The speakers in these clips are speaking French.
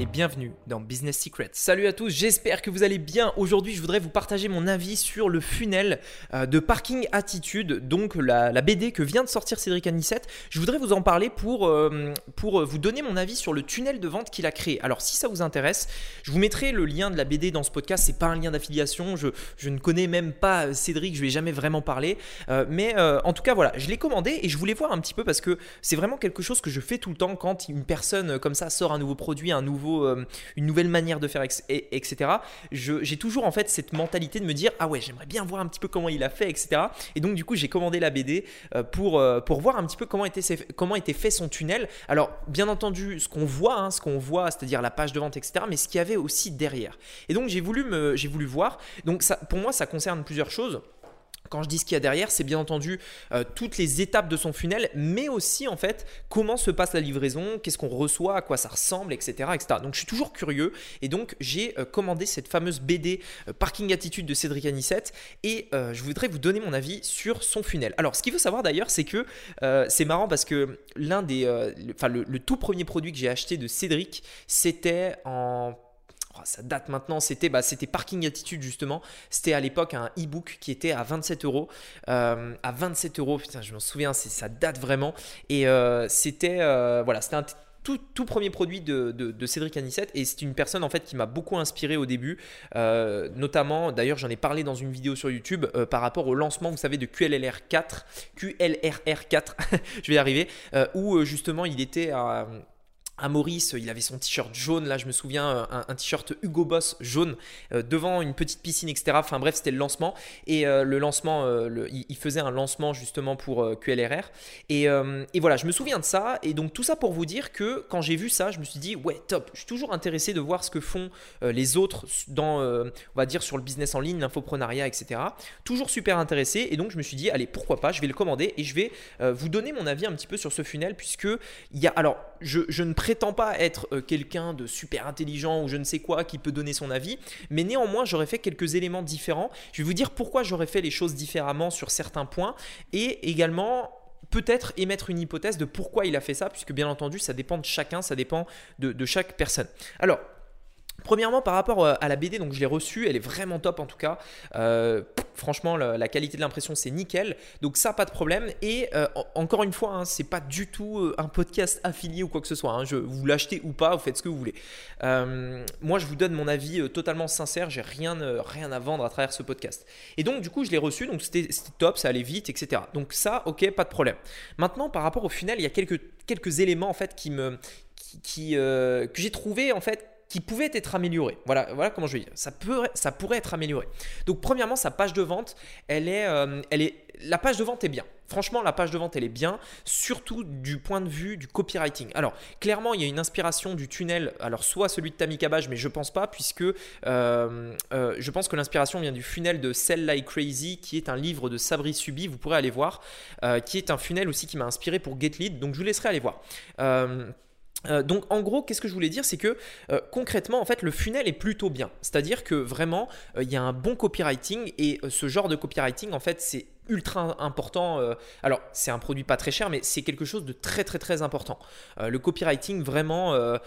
et bienvenue dans Business Secrets. Salut à tous, j'espère que vous allez bien. Aujourd'hui, je voudrais vous partager mon avis sur le funnel euh, de Parking Attitude, donc la, BD que vient de sortir Cédric Anissette. Je voudrais vous en parler pour, euh, pour vous donner mon avis sur le tunnel de vente qu'il a créé. Alors, si ça vous intéresse, je vous mettrai le lien de la BD dans ce podcast. C'est pas un lien d'affiliation, je, je, ne connais même pas Cédric, je lui ai jamais vraiment parlé. Euh, mais en tout cas, voilà, je l'ai commandé et je voulais voir un petit peu parce que c'est vraiment quelque chose que je fais tout le temps quand une personne comme ça sort un nouveau produit, un nouveau, euh, une nouvelle manière de faire, etc. J'ai toujours en fait cette mentalité de me dire ah ouais j'aimerais bien voir un petit peu comment il a fait, etc. Et donc du coup j'ai commandé la BD euh, pour, pour voir un petit peu comment était, comment était fait son tunnel. Alors bien entendu ce qu'on voit, hein, ce qu'on voit, c'est-à-dire la page de vente, etc. Mais ce qu'il y avait aussi derrière. Et donc j'ai voulu me, j'ai voulu voir. Donc ça, pour moi ça concerne plusieurs choses. Quand je dis ce qu'il y a derrière, c'est bien entendu euh, toutes les étapes de son funnel, mais aussi en fait comment se passe la livraison, qu'est-ce qu'on reçoit, à quoi ça ressemble, etc.. Donc je suis toujours curieux et donc j'ai euh, commandé cette fameuse BD euh, Parking Attitude de Cédric Anissette et je voudrais vous donner mon avis sur son funnel. Alors ce qu'il faut savoir d'ailleurs, c'est que c'est marrant parce que l'un des, enfin le tout premier produit que j'ai acheté de Cédric, c'était en Ça date maintenant, c'était bah, Parking Attitude justement. C'était à l'époque un e-book qui était à 27 euros. Euh, à 27 euros, putain, je m'en souviens, ça date vraiment. Et euh, c'était euh, voilà, c'était un tout, premier produit de, Cédric Anissette et c'est une personne en fait qui m'a beaucoup inspiré au début, notamment d'ailleurs j'en ai parlé dans une vidéo sur YouTube par rapport au lancement vous savez de QLLR 4, QLRR 4, je vais y arriver, où justement il était à à Maurice, il avait son t-shirt jaune, là je me souviens, un, t-shirt Hugo Boss jaune, euh, devant une petite piscine, etc. Enfin bref, c'était le lancement. Et euh, le lancement, euh, il, faisait un lancement justement pour QLRR. Et, et, voilà, je me souviens de ça. Et donc tout ça pour vous dire que quand j'ai vu ça, je me suis dit, ouais, top, je suis toujours intéressé de voir ce que font les autres dans, on va dire, sur le business en ligne, l'infoprenariat, etc. Toujours super intéressé. Et donc je me suis dit, allez, pourquoi pas, je vais le commander et je vais vous donner mon avis un petit peu sur ce funnel, puisque il y a, alors, je, ne prétends pas être euh, quelqu'un de super intelligent ou je ne sais quoi qui peut donner son avis, mais néanmoins j'aurais fait quelques éléments différents. Je vais vous dire pourquoi j'aurais fait les choses différemment sur certains points et également peut-être émettre une hypothèse de pourquoi il a fait ça, puisque bien entendu ça dépend de chacun, ça dépend de chaque personne. Alors, Premièrement, par rapport euh, à la BD, donc je l'ai reçue, elle est vraiment top en tout cas. Euh, franchement, la, qualité de l'impression c'est nickel, donc ça pas de problème. Et euh, encore une fois, hein, c'est pas du tout un podcast affilié ou quoi que ce soit. Hein. Je, vous l'achetez ou pas, vous faites ce que vous voulez. moi, je vous donne mon avis totalement sincère. J'ai rien, rien à vendre à travers ce podcast. Et donc du coup, je l'ai reçu, donc c'était top, ça allait vite, etc. Donc ça, ok, pas de problème. Maintenant, par rapport au final, il y a quelques, quelques éléments en fait qui me, qui, que j'ai trouvé en fait qui pouvait être amélioré. Voilà, voilà comment je vais dire. Ça, peut, ça pourrait être amélioré. Donc, premièrement, sa page de vente, elle est, euh, elle est, la page de vente est bien. Franchement, la page de vente, elle est bien, surtout du point de vue du copywriting. Alors, clairement, il y a une inspiration du tunnel, alors soit celui de Tammy Cabage, mais je pense pas, puisque euh, euh, je pense que l'inspiration vient du funnel de Sell Like Crazy, qui est un livre de Sabri Subi, vous pourrez aller voir, qui est un funnel aussi qui m'a inspiré pour GetLead, donc je vous laisserai aller voir. Euh, donc en gros, qu'est-ce que je voulais dire, c'est que euh, concrètement, en fait, le funnel est plutôt bien. C'est-à-dire que vraiment, euh, il y a un bon copywriting et ce genre de copywriting, en fait, c'est ultra important. Euh, alors, c'est un produit pas très cher, mais c'est quelque chose de très très très important. Euh, le copywriting, vraiment, euh,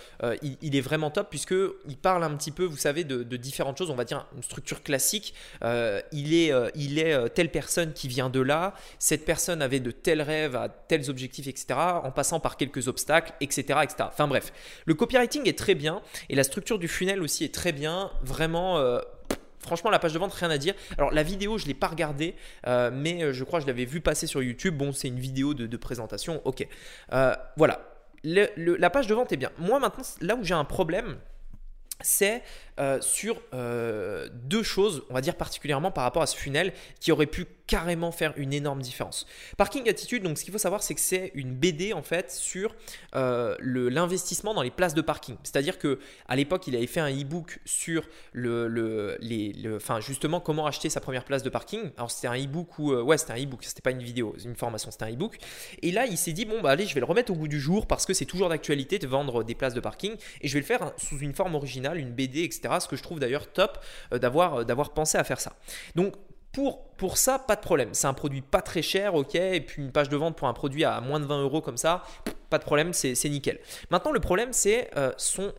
il, est vraiment top puisque il parle un petit peu, vous savez, de, différentes choses. On va dire une structure classique. il est, il est telle personne qui vient de là. Cette personne avait de tels rêves, à tels objectifs, etc. En passant par quelques obstacles, etc., etc. Enfin bref, le copywriting est très bien et la structure du funnel aussi est très bien. Vraiment Franchement, la page de vente, rien à dire. Alors, la vidéo, je ne l'ai pas regardée, euh, mais euh, je crois que je l'avais vu passer sur YouTube. Bon, c'est une vidéo de, présentation, ok. Euh, voilà. la page de vente est bien. Moi, maintenant, là où j'ai un problème, c'est euh, sur euh, deux choses, on va dire particulièrement par rapport à ce funnel, qui aurait pu carrément faire une énorme différence. Parking Attitude, donc ce qu'il faut savoir, c'est que c'est une BD en fait sur euh, l'investissement dans les places de parking. C'est-à-dire que à l'époque, il avait fait un e-book sur le, justement comment acheter sa première place de parking. Alors c'était un e-book ou ouais, c'était un e-book, c'était pas une vidéo, une formation, c'était un e-book. Et là, il s'est dit bon bah allez, je vais le remettre au goût du jour parce que c'est toujours d'actualité de vendre des places de parking et je vais le faire sous une forme originale, une BD, etc ce que je trouve d'ailleurs top euh, d'avoir, euh, d'avoir pensé à faire ça. Donc pour, ça, pas de problème. C'est un produit pas très cher, ok. Et puis une page de vente pour un produit à moins de 20 euros comme ça, pas de problème, c'est, nickel. Maintenant, le problème, c'est euh, son,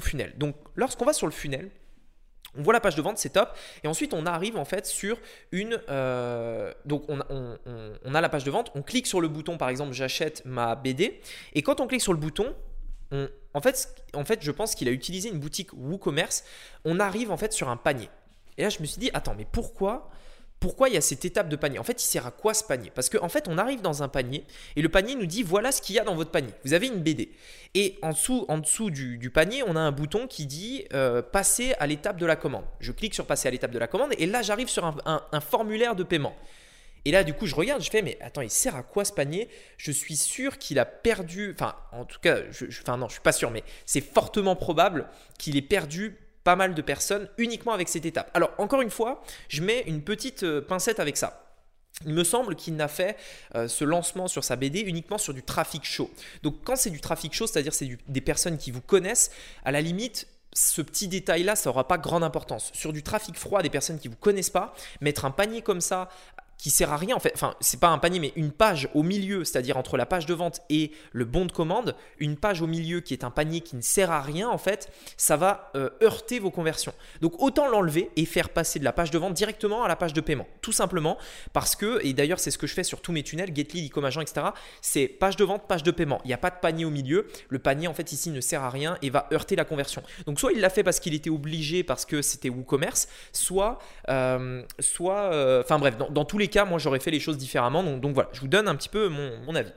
funnel. Donc lorsqu'on va sur le funnel, on voit la page de vente, c'est top. Et ensuite, on arrive en fait sur une. donc, on, on, on, a la page de vente. On clique sur le bouton, par exemple, j'achète ma BD. Et quand on clique sur le bouton, en, fait, en je pense qu'il a utilisé une boutique WooCommerce. On arrive en fait sur un panier. Et là, je me suis dit, attends, mais pourquoi pourquoi il y a cette étape de panier? En fait, il sert à quoi ce panier? Parce qu'en fait, on arrive dans un panier et le panier nous dit voilà ce qu'il y a dans votre panier. Vous avez une BD. Et en dessous, en dessous du, panier, on a un bouton qui dit euh, passer à l'étape de la commande. Je clique sur passer à l'étape de la commande et là, j'arrive sur un formulaire de paiement. Et là, du coup, je regarde, je fais, mais attends, il sert à quoi ce panier? Je suis sûr qu'il a perdu, enfin, en tout cas, je, enfin, non, je suis pas sûr, mais c'est fortement probable qu'il ait perdu pas mal de personnes uniquement avec cette étape. Alors, encore une fois, je mets une petite euh, pincette avec ça. Il me semble qu'il n'a fait euh, ce lancement sur sa BD uniquement sur du trafic chaud. Donc quand c'est du trafic chaud, c'est-à-dire c'est des personnes qui vous connaissent, à la limite, ce petit détail-là, ça n'aura pas grande importance. Sur du trafic froid, des personnes qui ne vous connaissent pas, mettre un panier comme ça qui sert à rien en fait. Enfin, c'est pas un panier, mais une page au milieu, c'est-à-dire entre la page de vente et le bon de commande, une page au milieu qui est un panier qui ne sert à rien en fait, ça va euh, heurter vos conversions. Donc autant l'enlever et faire passer de la page de vente directement à la page de paiement, tout simplement parce que, et d'ailleurs c'est ce que je fais sur tous mes tunnels, GetLead, Ecomagent, etc. C'est page de vente, page de paiement. Il n'y a pas de panier au milieu. Le panier en fait ici ne sert à rien et va heurter la conversion. Donc soit il l'a fait parce qu'il était obligé parce que c'était WooCommerce, soit, euh, soit, euh, enfin bref, dans tous les cas, moi, j'aurais fait les choses différemment. Donc, voilà, je vous donne un petit peu mon, avis.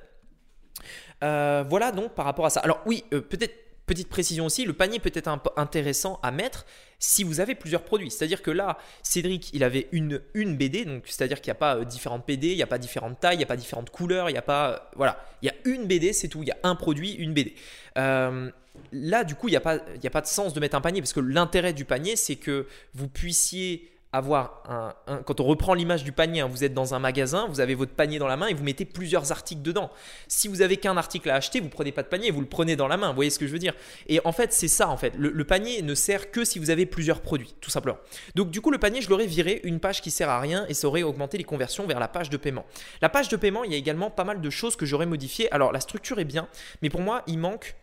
Euh, voilà donc par rapport à ça. Alors oui, euh, peut-être petite précision aussi, le panier peut être intéressant à mettre si vous avez plusieurs produits. C'est-à-dire que là, Cédric, il avait une, une BD, donc c'est-à-dire qu'il n'y a pas euh, différentes BD, il n'y a pas différentes tailles, il n'y a pas différentes couleurs, il n'y a pas... voilà, il y a une BD, c'est tout, il y a un produit, une BD. là, du coup, il n'y a, pas, il a pas de sens de mettre un panier, parce que l'intérêt du panier, c'est que vous puissiez avoir un, quand on reprend l'image du panier, hein, vous êtes dans un magasin, vous avez votre panier dans la main et vous mettez plusieurs articles dedans. Si vous avez qu'un article à acheter, vous prenez pas de panier, vous le prenez dans la main. Vous voyez ce que je veux dire Et en fait, c'est ça en fait. Le, panier ne sert que si vous avez plusieurs produits, tout simplement. Donc du coup, le panier, je l'aurais viré une page qui sert à rien et ça aurait augmenté les conversions vers la page de paiement. La page de paiement, il y a également pas mal de choses que j'aurais modifiées. Alors la structure est bien, mais pour moi, il manque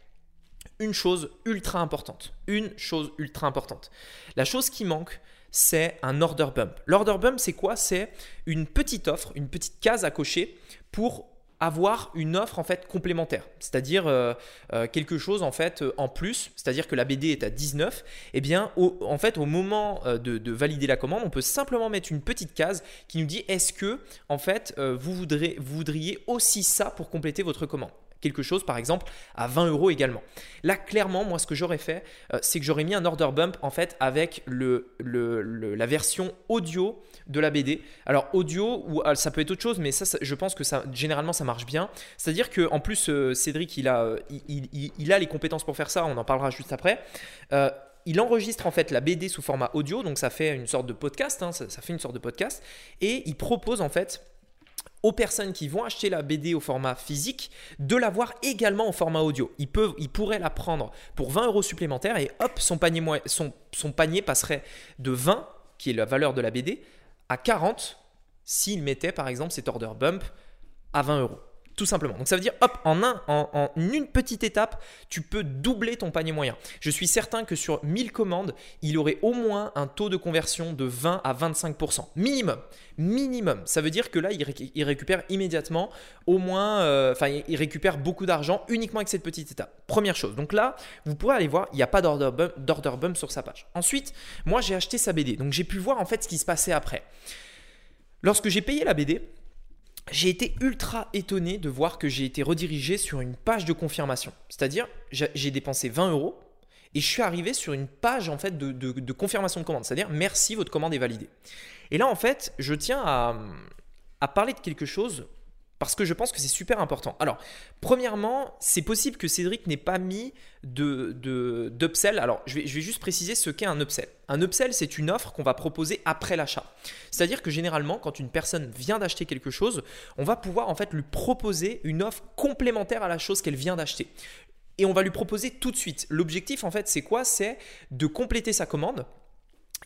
une chose ultra importante. Une chose ultra importante. La chose qui manque, c'est un order bump. L'order bump, c'est quoi? C'est une petite offre, une petite case à cocher pour avoir une offre en fait complémentaire, c'est-à-dire euh, euh, quelque chose en fait euh, en plus, c'est-à-dire que la BD est à 19, et eh bien en fait au moment de, valider la commande, on peut simplement mettre une petite case qui nous dit est-ce que en fait vous, voudrez, vous voudriez aussi ça pour compléter votre commande? Quelque chose, par exemple, à 20 euros également. Là, clairement, moi, ce que j'aurais fait, euh, c'est que j'aurais mis un order bump en fait avec le, la version audio de la BD. Alors, audio, ou ah, ça peut être autre chose, mais ça, je pense que ça, généralement, ça marche bien. C'est-à-dire que en plus, euh, Cédric, il a, euh, il, a les compétences pour faire ça, on en parlera juste après. il enregistre en fait la BD sous format audio, donc ça fait une sorte de podcast, hein, ça, ça fait une sorte de podcast, et il propose en fait aux personnes qui vont acheter la BD au format physique de l'avoir également au format audio. Ils, peuvent, ils pourraient la prendre pour 20 euros supplémentaires et hop, son panier, son panier passerait de 20, qui est la valeur de la BD, à 40 s'il mettait par exemple cet order bump à 20 euros. Tout simplement. Donc ça veut dire, hop, en, un, en, une petite étape, tu peux doubler ton panier moyen. Je suis certain que sur 1000 commandes, il aurait au moins un taux de conversion de 20 à 25%. Minimum. Minimum. Ça veut dire que là, il, récupère immédiatement au moins, euh, enfin, il récupère beaucoup d'argent uniquement avec cette petite étape. Première chose. Donc là, vous pourrez aller voir, il n'y a pas d'order bump sur sa page. Ensuite, moi, j'ai acheté sa BD. Donc j'ai pu voir en fait ce qui se passait après. Lorsque j'ai payé la BD, j'ai été ultra étonné de voir que j'ai été redirigé sur une page de confirmation. C'est-à-dire, j'ai dépensé 20 euros et je suis arrivé sur une page en fait de, confirmation de commande, c'est-à-dire merci, votre commande est validée. Et là en fait, je tiens à parler de quelque chose parce que je pense que c'est super important. Alors, premièrement, c'est possible que Cédric n'ait pas mis de, d'upsell. Alors, je vais, je vais, juste préciser ce qu'est un upsell. Un upsell, c'est une offre qu'on va proposer après l'achat. C'est-à-dire que généralement, quand une personne vient d'acheter quelque chose, on va pouvoir en fait lui proposer une offre complémentaire à la chose qu'elle vient d'acheter. Et on va lui proposer tout de suite. L'objectif, en fait, c'est quoi? C'est de compléter sa commande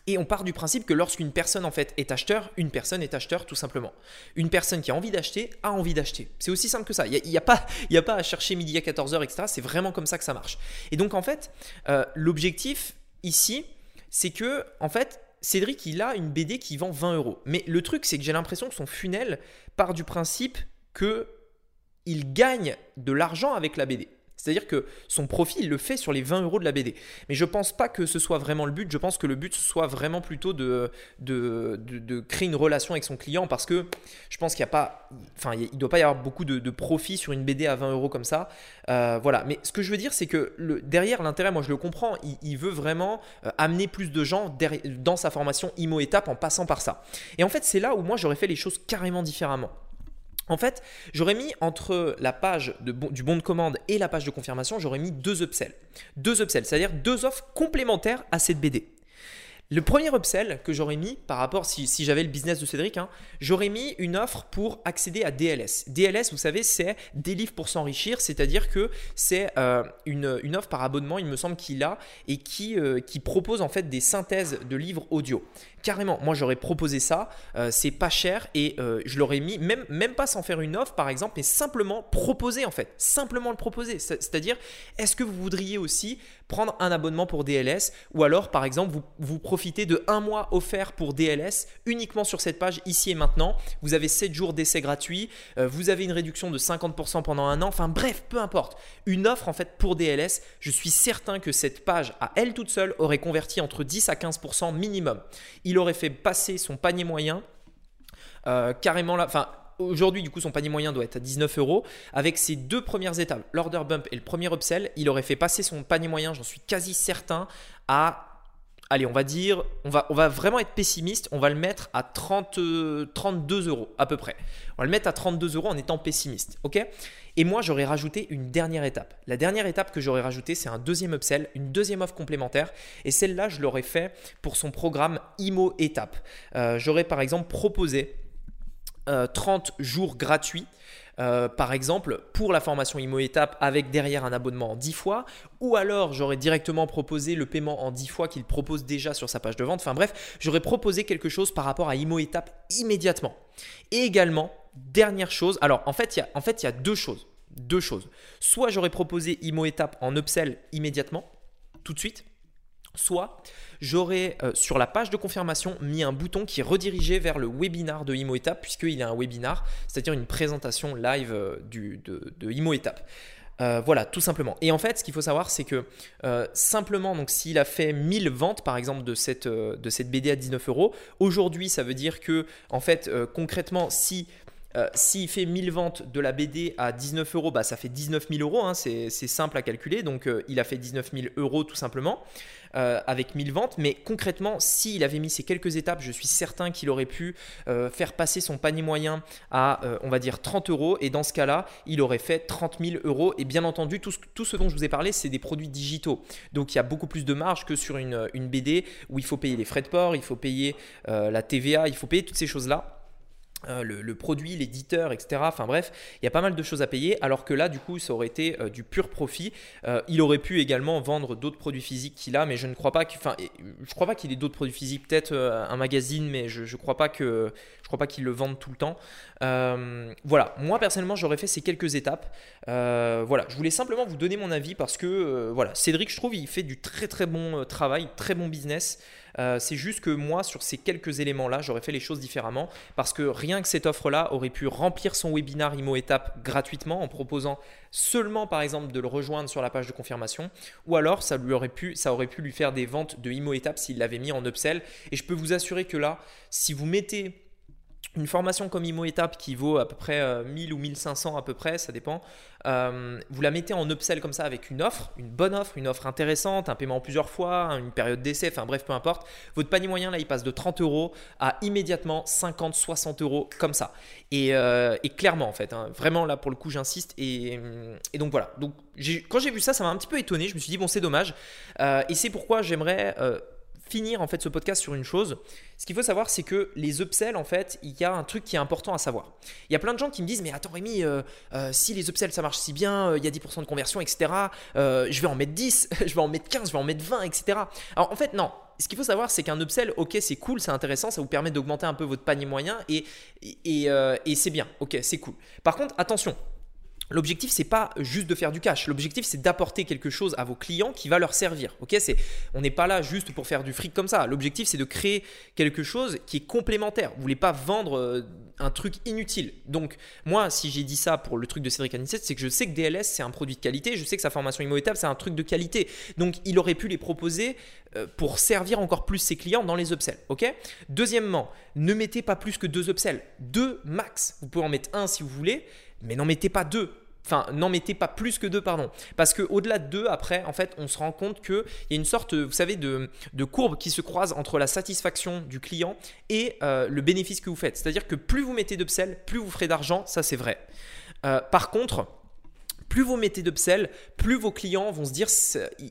et on part du principe que lorsqu'une personne en fait est acheteur, une personne est acheteur tout simplement. Une personne qui a envie d'acheter a envie d'acheter. C'est aussi simple que ça. Il n'y a, pas, a pas à chercher midi à 14h, etc. C'est vraiment comme ça que ça marche. Et donc en fait, euh, l'objectif ici, c'est que en fait, Cédric, il a une BD qui vend 20 euros. Mais le truc, c'est que j'ai l'impression que son funnel part du principe que il gagne de l'argent avec la BD. C'est-à-dire que son profit, il le fait sur les 20 euros de la BD. Mais je ne pense pas que ce soit vraiment le but. Je pense que le but soit vraiment plutôt de, de, créer une relation avec son client parce que je pense qu'il n'y a pas, enfin, il ne doit pas y avoir beaucoup de, profit sur une BD à 20 euros comme ça. Euh, voilà. Mais ce que je veux dire, c'est que derrière l'intérêt, moi je le comprends, il, veut vraiment euh, amener plus de gens dans sa formation IMO étape en passant par ça. Et en fait, c'est là où moi j'aurais fait les choses carrément différemment. En fait, j'aurais mis entre la page du bon de commande et la page de confirmation, j'aurais mis deux upsells. Deux upsells, c'est-à-dire deux offres complémentaires à cette BD. Le premier upsell que j'aurais mis par rapport, si, j'avais le business de Cédric, hein, j'aurais mis une offre pour accéder à DLS. DLS, vous savez, c'est des livres pour s'enrichir, c'est-à-dire que c'est euh, une, offre par abonnement, il me semble qu'il a, et qui, euh, qui propose en fait des synthèses de livres audio. Carrément, moi j'aurais proposé ça, euh, c'est pas cher et je l'aurais mis, même, même pas sans faire une offre par exemple, mais simplement proposer en fait, simplement le proposer. C'est-à-dire, est-ce que vous voudriez aussi prendre un abonnement pour DLS ou alors par exemple vous, vous profitez de un mois offert pour DLS uniquement sur cette page ici et maintenant. Vous avez 7 jours d'essai gratuit, euh, vous avez une réduction de 50% pendant un an, enfin bref, peu importe. Une offre en fait pour DLS, je suis certain que cette page à elle toute seule aurait converti entre 10 à 15% minimum. Il aurait fait passer son panier moyen euh, carrément là, enfin Aujourd'hui, du coup, son panier moyen doit être à 19 euros. Avec ces deux premières étapes, l'order bump et le premier upsell, il aurait fait passer son panier moyen, j'en suis quasi certain, à allez, on va dire, on va, vraiment être pessimiste, on va le mettre à 30, 32 euros à peu près. On va le mettre à 32 euros en étant pessimiste, ok? Et moi, j'aurais rajouté une dernière étape. La dernière étape que j'aurais rajouté, c'est un deuxième upsell, une deuxième offre complémentaire. Et celle-là, je l'aurais fait pour son programme IMO étape. Euh, j'aurais par exemple proposé 30 euh, jours gratuits. Euh, par exemple, pour la formation IMO étape avec derrière un abonnement en 10 fois, ou alors j'aurais directement proposé le paiement en 10 fois qu'il propose déjà sur sa page de vente. Enfin bref, j'aurais proposé quelque chose par rapport à IMO étape immédiatement. Et également, dernière chose, alors en fait, il y a, en fait, y a deux choses. Deux choses. Soit j'aurais proposé IMO étape en upsell immédiatement, tout de suite, soit j'aurais euh, sur la page de confirmation mis un bouton qui redirigeait vers le webinar de Imo puisqu'il a un webinar, c'est-à-dire une présentation live euh, de, de. Euh, voilà, tout simplement. Et en fait, ce qu'il faut savoir, c'est que simplement, donc s'il a fait 1000 ventes, par exemple, de cette, de cette BD à 19 euros, aujourd'hui, ça veut dire que, en fait, concrètement, si S'il fait 1000 ventes de la BD à 19 euros, bah, ça fait 19 000 euros, hein, c'est simple à calculer, donc il a fait 19 000 euros tout simplement. Euh, avec 1000 ventes. Mais concrètement, s'il avait mis ces quelques étapes, je suis certain qu'il aurait pu euh, faire passer son panier moyen à, euh, on va dire, 30 euros. Et dans ce cas-là, il aurait fait 30 000 euros. Et bien entendu, tout ce, dont je vous ai parlé, c'est des produits digitaux. Donc il y a beaucoup plus de marge que sur une BD où il faut payer les frais de port, il faut payer la TVA, il faut payer toutes ces choses-là. Euh, le, produit, l'éditeur, etc. Enfin bref, il y a pas mal de choses à payer, alors que là, du coup, ça aurait été euh, du pur profit. Euh, il aurait pu également vendre d'autres produits physiques qu'il a, mais je ne crois pas enfin, je crois pas qu'il ait d'autres produits physiques. Peut-être un magazine, mais je, ne crois pas crois pas qu'il le vende tout le temps. voilà, moi personnellement, j'aurais fait ces quelques étapes. voilà, je voulais simplement vous donner mon avis parce que voilà, Cédric, je trouve, il fait du très très bon travail, très bon business. Euh, c'est juste que moi, sur ces quelques éléments-là, j'aurais fait les choses différemment parce que rien que cette offre-là aurait pu remplir son webinar IMO étape gratuitement en proposant seulement, par exemple, de le rejoindre sur la page de confirmation ou alors ça, lui aurait, pu, ça aurait pu lui faire des ventes de IMO étape s'il l'avait mis en upsell. Et je peux vous assurer que là, si vous mettez une formation comme Imo Étape qui vaut à peu près 1000 ou 1500 à peu près, ça dépend. vous la mettez en upsell comme ça avec une offre, une bonne offre, une offre intéressante, un paiement en plusieurs fois, une période d'essai, enfin bref, peu importe. Votre panier moyen là, il passe de 30 euros à immédiatement 50, 60 euros comme ça. Et, clairement en fait, hein, vraiment là pour le coup, j'insiste. Et, donc voilà. Donc quand j'ai vu ça, ça m'a un petit peu étonné. Je me suis dit bon, c'est dommage. et c'est pourquoi j'aimerais finir en fait ce podcast sur une chose. Ce qu'il faut savoir, c'est que les upsells, en fait, il y a un truc qui est important à savoir. Il y a plein de gens qui me disent, mais attends Rémi, euh, euh, si les upsells ça marche si bien, euh, il y a 10% de conversion, etc. je vais en mettre 10, je vais en mettre 15, je vais en mettre 20, etc. Alors en fait, non. Ce qu'il faut savoir, c'est qu'un upsell, ok, c'est cool, c'est intéressant, ça vous permet d'augmenter un peu votre panier moyen et, et, et c'est bien, ok, c'est cool. Par contre, attention, L'objectif, c'est pas juste de faire du cash. L'objectif, c'est d'apporter quelque chose à vos clients qui va leur servir. Ok, c'est, on n'est pas là juste pour faire du fric comme ça. L'objectif, c'est de créer quelque chose qui est complémentaire. Vous voulez pas vendre euh, un truc inutile. Donc, moi, si j'ai dit ça pour le truc de Cédric Anissette, c'est que je sais que DLS, c'est un produit de qualité. Je sais que sa formation Imo c'est un truc de qualité. Donc, il aurait pu les proposer euh, pour servir encore plus ses clients dans les upsells. Ok? Deuxièmement, ne mettez pas plus que deux upsells. Deux max. Vous pouvez en mettre un si vous voulez, mais n'en mettez pas deux. Enfin, n'en mettez pas plus que deux, pardon. Parce qu'au-delà de deux, après, en fait, on se rend compte qu'il y a une sorte, vous savez, de, courbe qui se croise entre la satisfaction du client et euh, le bénéfice que vous faites. C'est-à-dire que plus vous mettez d'upsell, plus vous ferez d'argent, ça c'est vrai. Euh, par contre, plus vous mettez d'upsell, plus vos clients vont se dire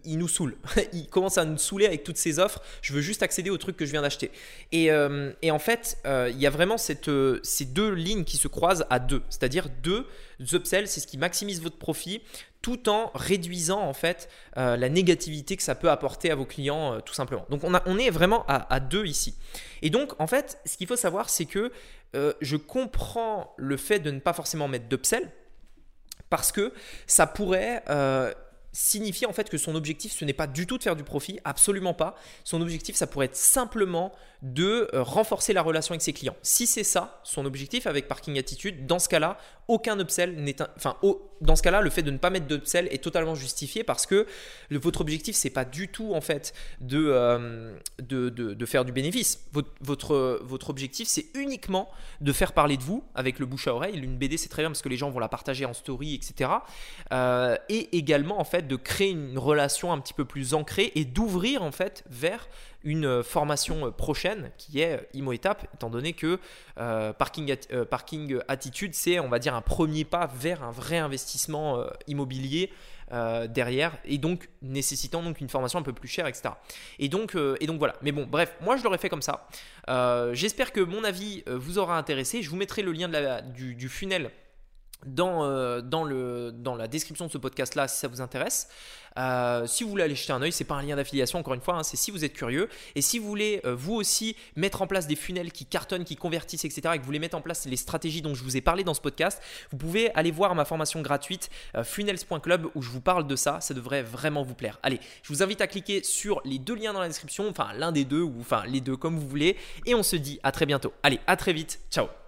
il, nous saoule. il commence à nous saouler avec toutes ces offres. Je veux juste accéder au truc que je viens d'acheter. Et, euh, en fait, il y a vraiment cette, ces deux lignes qui se croisent à deux. C'est-à-dire deux upsells, c'est ce qui maximise votre profit tout en réduisant en fait euh, la négativité que ça peut apporter à vos clients euh, tout simplement. Donc on, est vraiment à, deux ici. Et donc en fait, ce qu'il faut savoir, c'est que euh, je comprends le fait de ne pas forcément mettre d'upsell parce que ça pourrait signifier en fait que son objectif ce n'est pas du tout de faire du profit, absolument pas. Son objectif ça pourrait être simplement de euh, renforcer la relation avec ses clients. Si c'est ça, son objectif avec Parking Attitude, dans ce cas-là, aucun upsell n'est enfin dans ce cas-là, le fait de ne pas mettre d'upsell est totalement justifié parce que votre objectif c'est pas du tout en fait de, euh, de, faire du bénéfice. Votre, votre, votre objectif c'est uniquement de faire parler de vous avec le bouche à oreille. Une BD c'est très bien parce que les gens vont la partager en story, etc. Euh, et également en fait de créer une relation un petit peu plus ancrée et d'ouvrir en fait vers une euh, formation euh, prochaine qui est euh, Imo Étape, étant donné que parking, Attitude, c'est, on va dire, un premier pas vers un vrai investissement immobilier derrière et donc nécessitant donc une formation un peu plus chère, etc. Et donc, et donc voilà. Mais bon, bref, moi je l'aurais fait comme ça. J'espère que mon avis vous aura intéressé. Je vous mettrai le lien du funnel dans, euh, dans, la description de ce podcast là si ça vous intéresse. Euh, si vous voulez aller jeter un oeil, c'est pas un lien d'affiliation encore une fois, hein, c'est si vous êtes curieux. Et si vous voulez euh, vous aussi mettre en place des funnels qui cartonnent, qui convertissent, etc. et que vous voulez mettre en place les stratégies dont je vous ai parlé dans ce podcast, vous pouvez aller voir ma formation gratuite funnels.club où je vous parle de ça. Ça devrait vraiment vous plaire. Allez, je vous invite à cliquer sur les deux liens dans la description, enfin l'un des deux ou enfin les deux comme vous voulez. Et on se dit à très bientôt. Allez, à très vite. Ciao